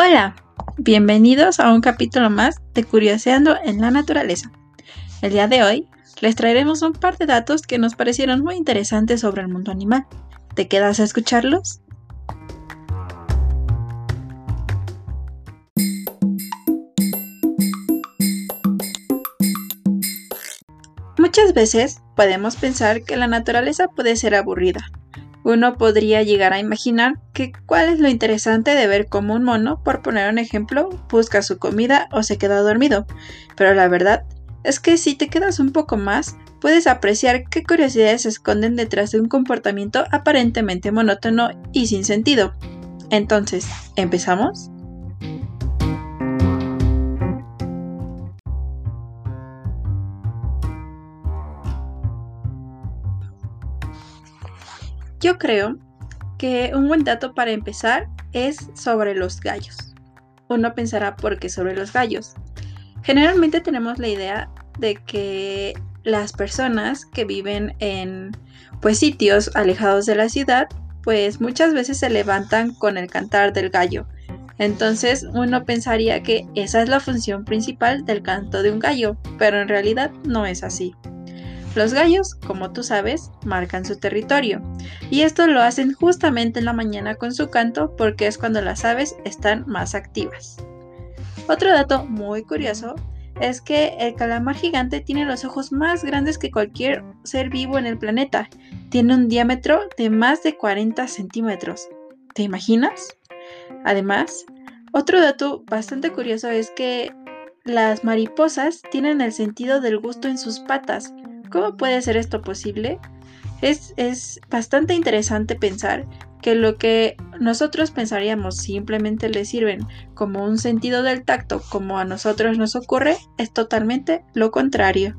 Hola, bienvenidos a un capítulo más de Curioseando en la Naturaleza. El día de hoy les traeremos un par de datos que nos parecieron muy interesantes sobre el mundo animal. ¿Te quedas a escucharlos? Muchas veces podemos pensar que la naturaleza puede ser aburrida, uno podría llegar a imaginar que cuál es lo interesante de ver cómo un mono, por poner un ejemplo, busca su comida o se queda dormido. Pero la verdad es que si te quedas un poco más, puedes apreciar qué curiosidades se esconden detrás de un comportamiento aparentemente monótono y sin sentido. Entonces, ¿empezamos? Yo creo que un buen dato para empezar es sobre los gallos. Uno pensará por qué sobre los gallos. Generalmente tenemos la idea de que las personas que viven en pues sitios alejados de la ciudad, pues muchas veces se levantan con el cantar del gallo. Entonces uno pensaría que esa es la función principal del canto de un gallo, pero en realidad no es así. Los gallos, como tú sabes, marcan su territorio, y esto lo hacen justamente en la mañana con su canto porque es cuando las aves están más activas. Otro dato muy curioso es que el calamar gigante tiene los ojos más grandes que cualquier ser vivo en el planeta. Tiene un diámetro de más de 40 centímetros. ¿Te imaginas? Además, otro dato bastante curioso es que las mariposas tienen el sentido del gusto en sus patas, ¿Cómo puede ser esto posible? Es, es, bastante interesante pensar que lo que nosotros pensaríamos simplemente le sirven como un sentido del tacto como a nosotros nos ocurre es totalmente lo contrario.